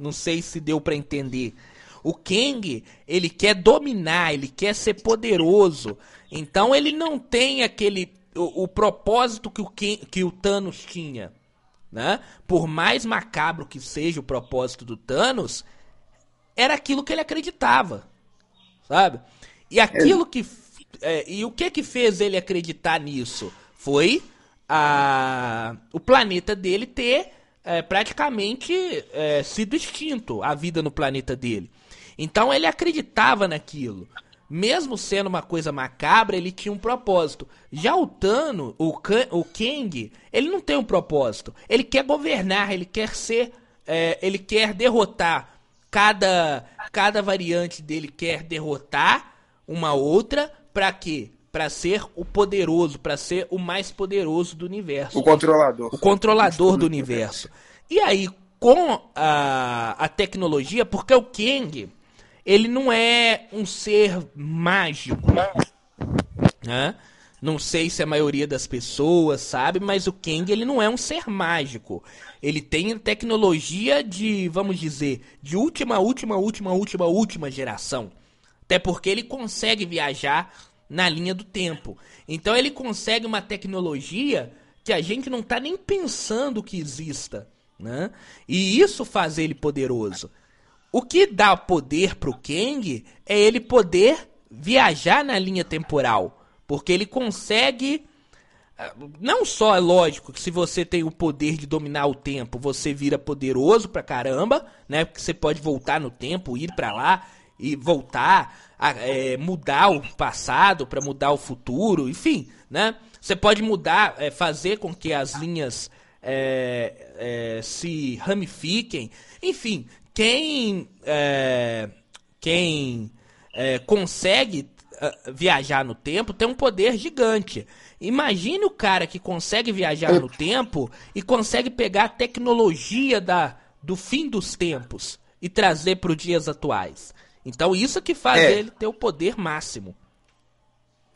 Speaker 1: Não sei se deu para entender. O Kang, ele quer dominar, ele quer ser poderoso. Então ele não tem aquele o, o propósito que o, Ken, que o Thanos tinha, né? Por mais macabro que seja o propósito do Thanos, era aquilo que ele acreditava, sabe? E aquilo que. É, e o que que fez ele acreditar nisso? Foi a, o planeta dele ter é, praticamente é, sido extinto, a vida no planeta dele. Então ele acreditava naquilo. Mesmo sendo uma coisa macabra, ele tinha um propósito. Já o Tano, o, o Kang, ele não tem um propósito. Ele quer governar, ele quer ser. É, ele quer derrotar. Cada, cada variante dele quer derrotar uma outra. Pra quê? Pra ser o poderoso, para ser o mais poderoso do universo.
Speaker 2: O controlador.
Speaker 1: O controlador do universo. E aí, com a, a tecnologia, porque o Kang ele não é um ser mágico, né? Não sei se a maioria das pessoas sabe, mas o Kang ele não é um ser mágico. Ele tem tecnologia de, vamos dizer, de última, última, última, última, última geração. Até porque ele consegue viajar na linha do tempo. Então ele consegue uma tecnologia que a gente não está nem pensando que exista, né? E isso faz ele poderoso. O que dá poder pro Kang é ele poder viajar na linha temporal, porque ele consegue ah, não só é lógico que se você tem o poder de dominar o tempo, você vira poderoso pra caramba, né? Porque você pode voltar no tempo, ir para lá e voltar, a, é, mudar o passado para mudar o futuro, enfim, né? Você pode mudar, é, fazer com que as linhas é, é se ramifiquem, enfim, quem é, quem é, consegue uh, viajar no tempo tem um poder gigante. Imagine o cara que consegue viajar no tempo e consegue pegar a tecnologia da, do fim dos tempos e trazer para os dias atuais. Então isso que faz é. ele ter o poder máximo.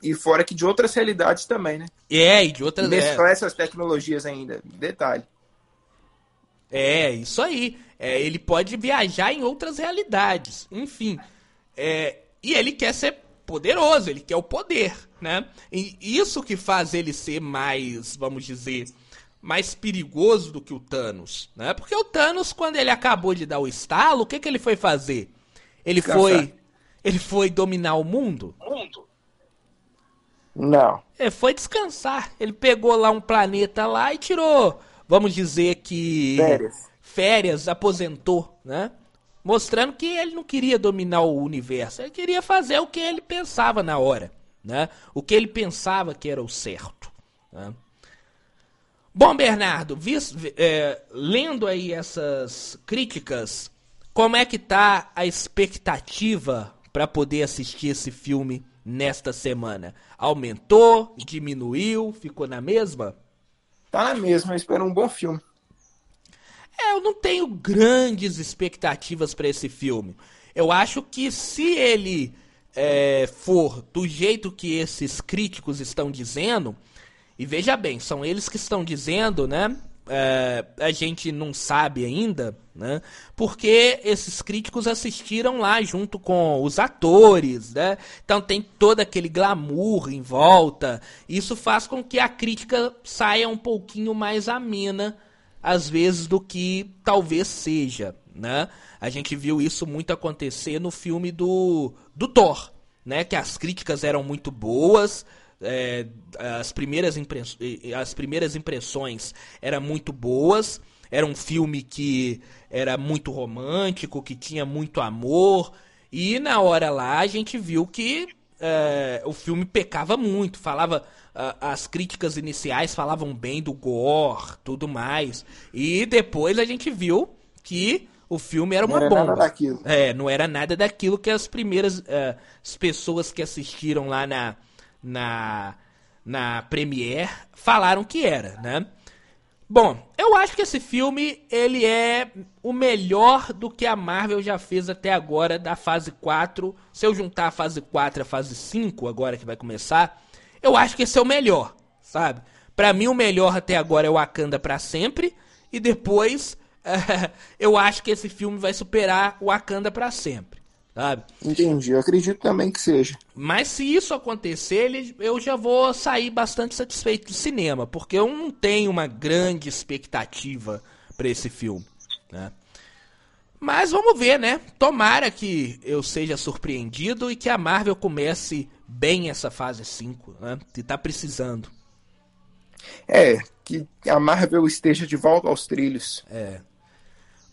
Speaker 2: E fora que de outras realidades também, né?
Speaker 1: É, e de outras...
Speaker 2: Mesclar é. essas tecnologias ainda. Detalhe.
Speaker 1: É, isso aí. É, ele pode viajar em outras realidades. Enfim. É, e ele quer ser poderoso, ele quer o poder, né? E isso que faz ele ser mais, vamos dizer, mais perigoso do que o Thanos, né? Porque o Thanos, quando ele acabou de dar o estalo, o que, que ele foi fazer? Ele Descansar. foi. Ele foi dominar o mundo?
Speaker 2: Mundo? Não.
Speaker 1: Ele foi descansar. Ele pegou lá um planeta lá e tirou vamos dizer que
Speaker 2: férias,
Speaker 1: férias aposentou, né? Mostrando que ele não queria dominar o universo, ele queria fazer o que ele pensava na hora, né? O que ele pensava que era o certo. Né? Bom, Bernardo, vis, é, lendo aí essas críticas, como é que tá a expectativa para poder assistir esse filme nesta semana? Aumentou, diminuiu, ficou na mesma?
Speaker 2: tá na mesma, eu espero um bom filme.
Speaker 1: É, eu não tenho grandes expectativas para esse filme. Eu acho que se ele é, for do jeito que esses críticos estão dizendo, e veja bem, são eles que estão dizendo, né? É, a gente não sabe ainda, né? Porque esses críticos assistiram lá junto com os atores, né? Então tem todo aquele glamour em volta. Isso faz com que a crítica saia um pouquinho mais amena, às vezes, do que talvez seja, né? A gente viu isso muito acontecer no filme do, do Thor, né? Que as críticas eram muito boas, é, as, primeiras as primeiras impressões eram muito boas. Era um filme que era muito romântico, que tinha muito amor. E na hora lá a gente viu que é, o filme pecava muito. Falava. as críticas iniciais falavam bem do gore, tudo mais. E depois a gente viu que o filme era uma não era bomba. É, não era nada daquilo que as primeiras uh, as pessoas que assistiram lá na, na, na Premiere falaram que era, né? Bom, eu acho que esse filme ele é o melhor do que a Marvel já fez até agora da fase 4. Se eu juntar a fase 4 e a fase 5, agora que vai começar, eu acho que esse é o melhor, sabe? Para mim o melhor até agora é o Wakanda para sempre e depois eu acho que esse filme vai superar o Wakanda para sempre sabe?
Speaker 2: Entendi, eu acredito também que seja.
Speaker 1: Mas se isso acontecer, eu já vou sair bastante satisfeito do cinema, porque eu não tenho uma grande expectativa para esse filme, né? Mas vamos ver, né? Tomara que eu seja surpreendido e que a Marvel comece bem essa fase 5, né? Que tá precisando.
Speaker 2: É, que a Marvel esteja de volta aos trilhos.
Speaker 1: É.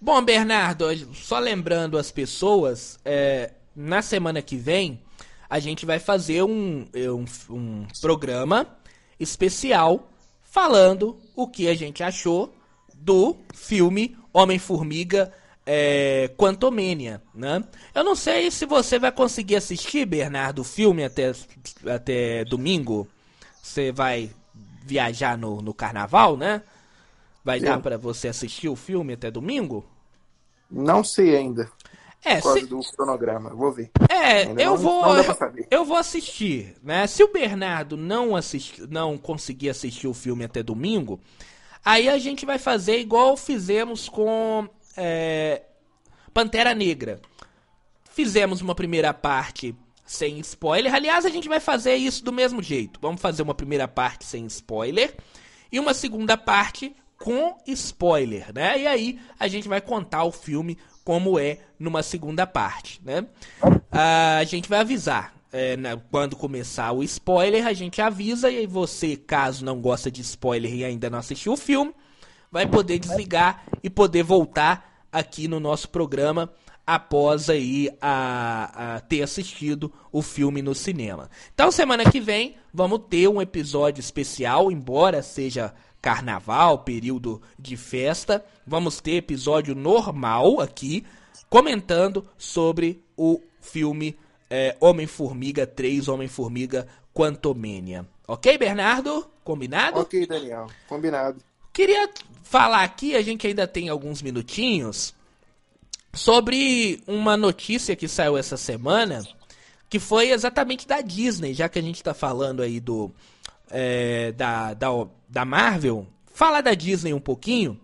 Speaker 1: Bom, Bernardo, só lembrando as pessoas, é, na semana que vem a gente vai fazer um, um, um programa especial falando o que a gente achou do filme Homem-Formiga é, Quantumania, né? Eu não sei se você vai conseguir assistir, Bernardo, o filme até, até domingo. Você vai viajar no, no carnaval, né? Vai Sim. dar para você assistir o filme até domingo?
Speaker 2: Não sei ainda. É, por causa se... do cronograma, vou ver.
Speaker 1: É, ainda eu não, vou não eu vou assistir, né? Se o Bernardo não assistir, não conseguir assistir o filme até domingo, aí a gente vai fazer igual fizemos com é, Pantera Negra. Fizemos uma primeira parte sem spoiler. Aliás, a gente vai fazer isso do mesmo jeito. Vamos fazer uma primeira parte sem spoiler e uma segunda parte com spoiler, né? E aí a gente vai contar o filme como é numa segunda parte, né? A gente vai avisar. É, quando começar o spoiler, a gente avisa e aí você, caso não gosta de spoiler e ainda não assistiu o filme, vai poder desligar e poder voltar aqui no nosso programa após aí a, a, ter assistido o filme no cinema. Então semana que vem vamos ter um episódio especial, embora seja carnaval, período de festa, vamos ter episódio normal aqui comentando sobre o filme é, Homem-Formiga 3, Homem-Formiga Quantumania. Ok, Bernardo? Combinado?
Speaker 2: Ok, Daniel. Combinado.
Speaker 1: Queria falar aqui, a gente ainda tem alguns minutinhos, sobre uma notícia que saiu essa semana, que foi exatamente da Disney, já que a gente está falando aí do é, da, da, da Marvel. Fala da Disney um pouquinho,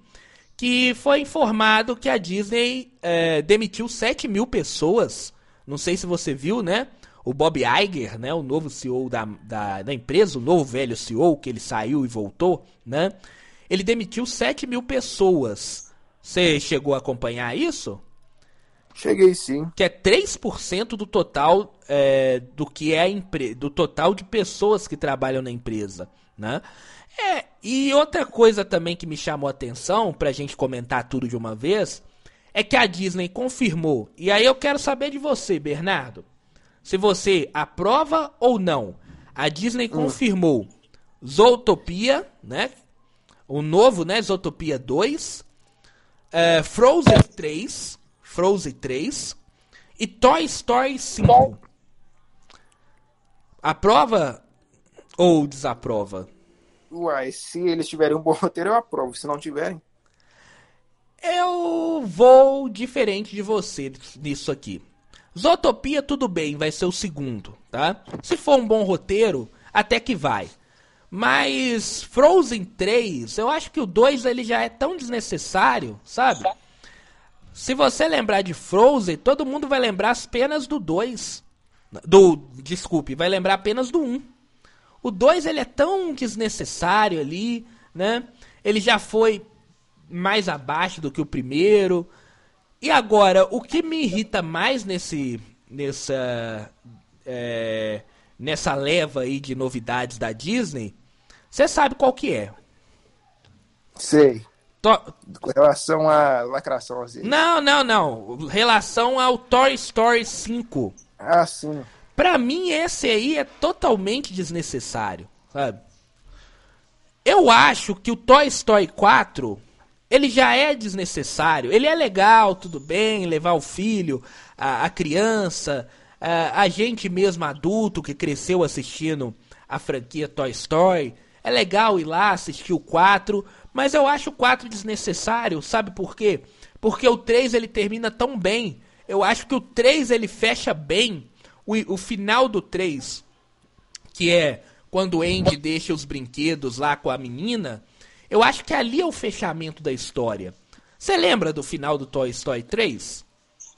Speaker 1: que foi informado que a Disney é, demitiu 7 mil pessoas. Não sei se você viu, né? O Bob Iger, né, o novo CEO da, da, da empresa, o novo velho CEO, que ele saiu e voltou, né? Ele demitiu 7 mil pessoas. Você chegou a acompanhar isso?
Speaker 2: Cheguei sim.
Speaker 1: Que é 3% do total é, do que é empre... do total de pessoas que trabalham na empresa, né? É, e outra coisa também que me chamou a atenção, pra gente comentar tudo de uma vez, é que a Disney confirmou. E aí eu quero saber de você, Bernardo. Se você aprova ou não. A Disney hum. confirmou Zootopia, né? O novo, né? Zootopia 2. É, Frozen 3 Frozen 3 e Toy Story 5. Aprova ou desaprova?
Speaker 2: Uai, se eles tiverem um bom roteiro, eu aprovo. Se não tiverem.
Speaker 1: Eu vou diferente de você nisso aqui. Zootopia, tudo bem, vai ser o segundo, tá? Se for um bom roteiro, até que vai. Mas Frozen 3, eu acho que o 2 ele já é tão desnecessário, sabe? Se você lembrar de Frozen, todo mundo vai lembrar apenas do 2. Do, desculpe, vai lembrar apenas do 1. Um. O 2 ele é tão desnecessário ali, né? Ele já foi mais abaixo do que o primeiro. E agora, o que me irrita mais nesse nessa é, nessa leva aí de novidades da Disney, você sabe qual que é?
Speaker 2: Sei. To... Com relação à lacração, vezes.
Speaker 1: Não, não, não. Relação ao Toy Story 5.
Speaker 2: Ah, sim.
Speaker 1: Pra mim, esse aí é totalmente desnecessário, sabe? Eu acho que o Toy Story 4, ele já é desnecessário. Ele é legal, tudo bem, levar o filho, a, a criança, a, a gente mesmo adulto que cresceu assistindo a franquia Toy Story. É legal ir lá assistir o 4, mas eu acho o 4 desnecessário, sabe por quê? Porque o 3 ele termina tão bem. Eu acho que o 3 ele fecha bem o, o final do 3, que é quando o Andy deixa os brinquedos lá com a menina. Eu acho que ali é o fechamento da história. Você lembra do final do Toy Story 3?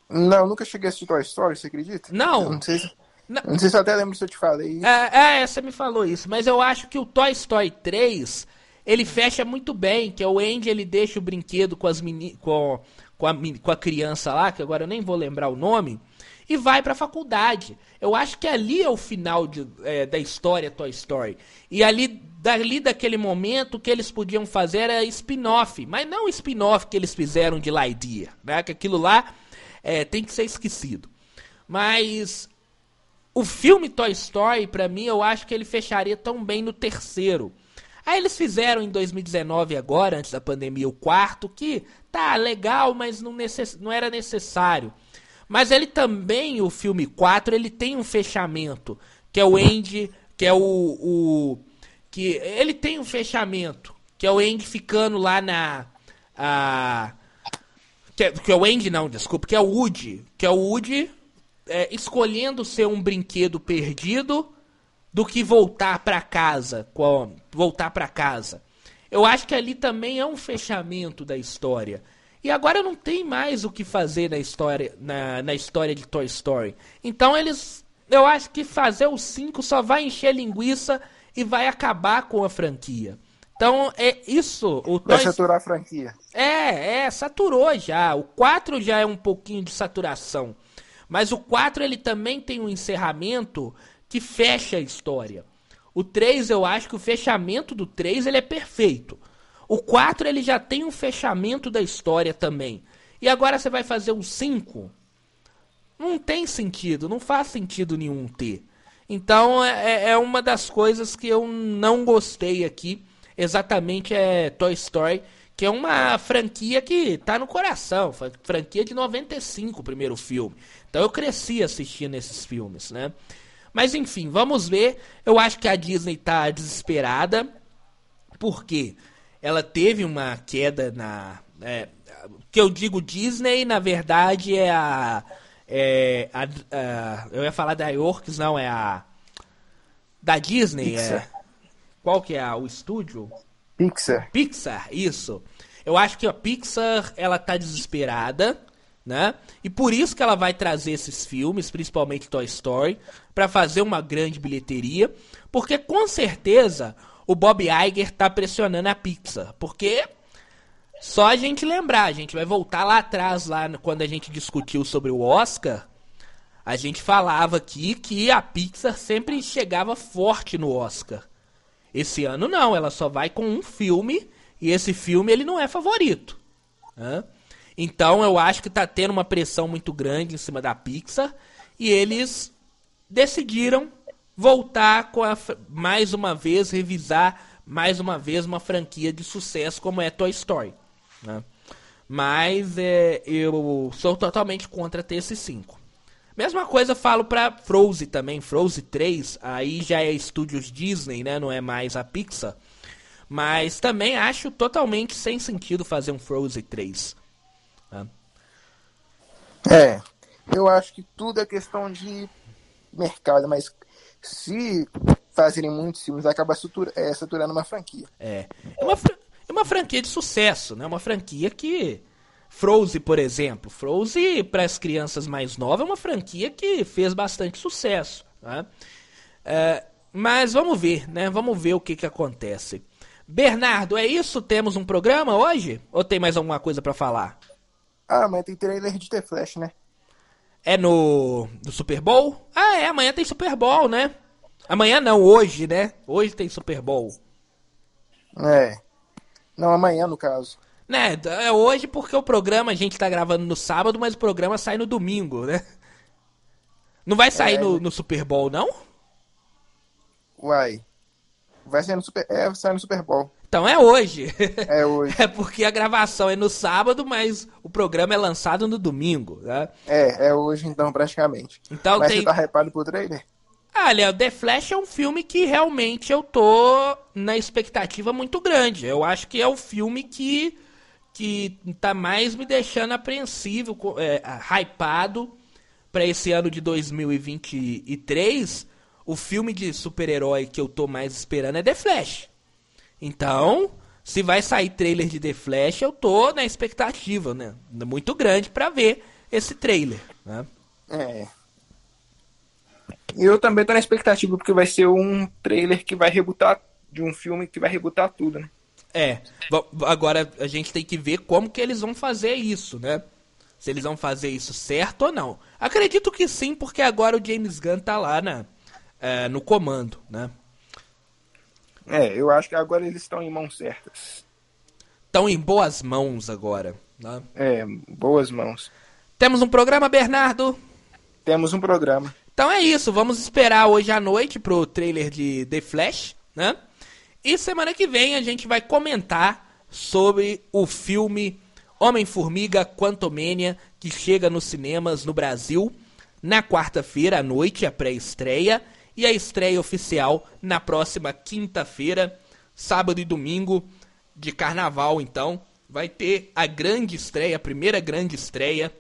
Speaker 2: Não, nunca cheguei a assistir Toy Story, você acredita?
Speaker 1: Não.
Speaker 2: Eu não sei se... Não. não sei se eu até lembro se eu te falei.
Speaker 1: É, é, você me falou isso, mas eu acho que o Toy Story 3 ele fecha muito bem, que é o Andy ele deixa o brinquedo com as meni com, com a, com a criança lá, que agora eu nem vou lembrar o nome, e vai pra faculdade. Eu acho que ali é o final de, é, da história Toy Story. E ali, dali daquele momento, o que eles podiam fazer era spin-off. Mas não o spin-off que eles fizeram de Lightyear, né? Que aquilo lá é, tem que ser esquecido. Mas o filme Toy Story, para mim, eu acho que ele fecharia tão bem no terceiro. Aí eles fizeram em 2019 agora, antes da pandemia, o quarto, que tá legal, mas não, necess... não era necessário. Mas ele também, o filme 4, ele tem um fechamento, que é o Andy, que é o, o que ele tem um fechamento, que é o Andy ficando lá na a que é, que é o Andy não, desculpa, que é o Woody, que é o Woody é, escolhendo ser um brinquedo perdido do que voltar para casa, com, voltar para casa. Eu acho que ali também é um fechamento da história. E agora não tem mais o que fazer na história, na, na história de Toy Story. Então eles. Eu acho que fazer o 5 só vai encher linguiça e vai acabar com a franquia. Então é isso.
Speaker 2: O vai Toy... saturar a franquia.
Speaker 1: É, é, saturou já. O 4 já é um pouquinho de saturação. Mas o 4 ele também tem um encerramento que fecha a história. O 3 eu acho que o fechamento do 3 ele é perfeito. O 4 ele já tem um fechamento da história também. E agora você vai fazer um 5? Não tem sentido, não faz sentido nenhum ter. Então é, é, é uma das coisas que eu não gostei aqui. Exatamente é Toy Story, que é uma franquia que tá no coração. Franquia de 95, o primeiro filme. Então eu cresci assistindo esses filmes, né? Mas enfim, vamos ver. Eu acho que a Disney tá desesperada. Por quê? ela teve uma queda na. É, que eu digo Disney, na verdade, é a. É, a, a eu ia falar da Yorks, não, é a. Da Disney. É, qual que é o estúdio?
Speaker 2: Pixar.
Speaker 1: Pixar, isso. Eu acho que a Pixar, ela tá desesperada, né? E por isso que ela vai trazer esses filmes, principalmente Toy Story, para fazer uma grande bilheteria, porque com certeza o Bob Iger tá pressionando a Pixar. Porque só a gente lembrar, a gente vai voltar lá atrás, lá quando a gente discutiu sobre o Oscar. A gente falava aqui que a Pixar sempre chegava forte no Oscar. Esse ano não, ela só vai com um filme e esse filme ele não é favorito. Né? Então eu acho que tá tendo uma pressão muito grande em cima da Pixar e eles decidiram voltar com a, mais uma vez, revisar mais uma vez uma franquia de sucesso como é Toy Story. Né? Mas é, eu sou totalmente contra ter esse 5. Mesma coisa falo pra Frozen também, Frozen 3, aí já é estúdios Disney, né? Não é mais a Pixar. Mas também acho totalmente sem sentido fazer um Frozen 3. Né?
Speaker 2: É, eu acho que tudo é questão de mercado, mas se fazerem muitos filmes, acaba satura, é, saturando uma franquia.
Speaker 1: É. É uma, é uma franquia de sucesso, né? Uma franquia que. Frozen, por exemplo. Frozen, para as crianças mais novas, é uma franquia que fez bastante sucesso. Né? É, mas vamos ver, né? Vamos ver o que, que acontece. Bernardo, é isso? Temos um programa hoje? Ou tem mais alguma coisa para falar?
Speaker 2: Ah, mas tem trailer de The Flash, né?
Speaker 1: É no, no Super Bowl? Ah, é, amanhã tem Super Bowl, né? Amanhã não, hoje, né? Hoje tem Super Bowl.
Speaker 2: É. Não, amanhã, no caso.
Speaker 1: Né, é hoje porque o programa a gente tá gravando no sábado, mas o programa sai no domingo, né? Não vai sair é, no, no Super Bowl, não?
Speaker 2: Uai. Vai sair no Super, é, sai no Super Bowl.
Speaker 1: Então é hoje.
Speaker 2: É hoje.
Speaker 1: é porque a gravação é no sábado, mas o programa é lançado no domingo, né?
Speaker 2: É, é hoje então, praticamente.
Speaker 1: Então
Speaker 2: mas
Speaker 1: tem...
Speaker 2: você tá hypado pro trailer?
Speaker 1: Ah, Léo, The Flash é um filme que realmente eu tô na expectativa muito grande. Eu acho que é o filme que, que tá mais me deixando apreensivo, é, hypado para esse ano de 2023. O filme de super-herói que eu tô mais esperando é The Flash. Então, se vai sair trailer de The Flash, eu tô na expectativa, né? Muito grande para ver esse trailer, né?
Speaker 2: É. Eu também tô na expectativa porque vai ser um trailer que vai rebutar de um filme que vai rebutar tudo, né?
Speaker 1: É, agora a gente tem que ver como que eles vão fazer isso, né? Se eles vão fazer isso certo ou não. Acredito que sim, porque agora o James Gunn tá lá na, é, no comando, né?
Speaker 2: É, eu acho que agora eles estão em mãos certas.
Speaker 1: Estão em boas mãos agora, né?
Speaker 2: É, boas mãos.
Speaker 1: Temos um programa, Bernardo?
Speaker 2: Temos um programa.
Speaker 1: Então é isso, vamos esperar hoje à noite pro trailer de The Flash, né? E semana que vem a gente vai comentar sobre o filme Homem-Formiga Quantumania, que chega nos cinemas no Brasil na quarta-feira à noite, a pré-estreia, e a estreia oficial na próxima quinta-feira, sábado e domingo de carnaval, então. Vai ter a grande estreia, a primeira grande estreia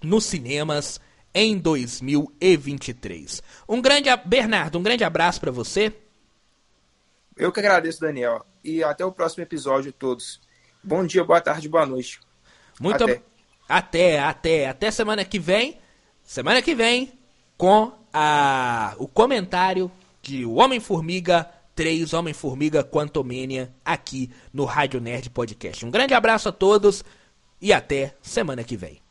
Speaker 1: nos cinemas em 2023. Um grande Bernardo, um grande abraço para você.
Speaker 2: Eu que agradeço, Daniel. E até o próximo episódio todos. Bom dia, boa tarde, boa noite.
Speaker 1: Muito até. até, até, até semana que vem. Semana que vem com a o comentário de Homem-Formiga 3, Homem-Formiga Quantumania aqui no Rádio Nerd Podcast. Um grande abraço a todos e até semana que vem.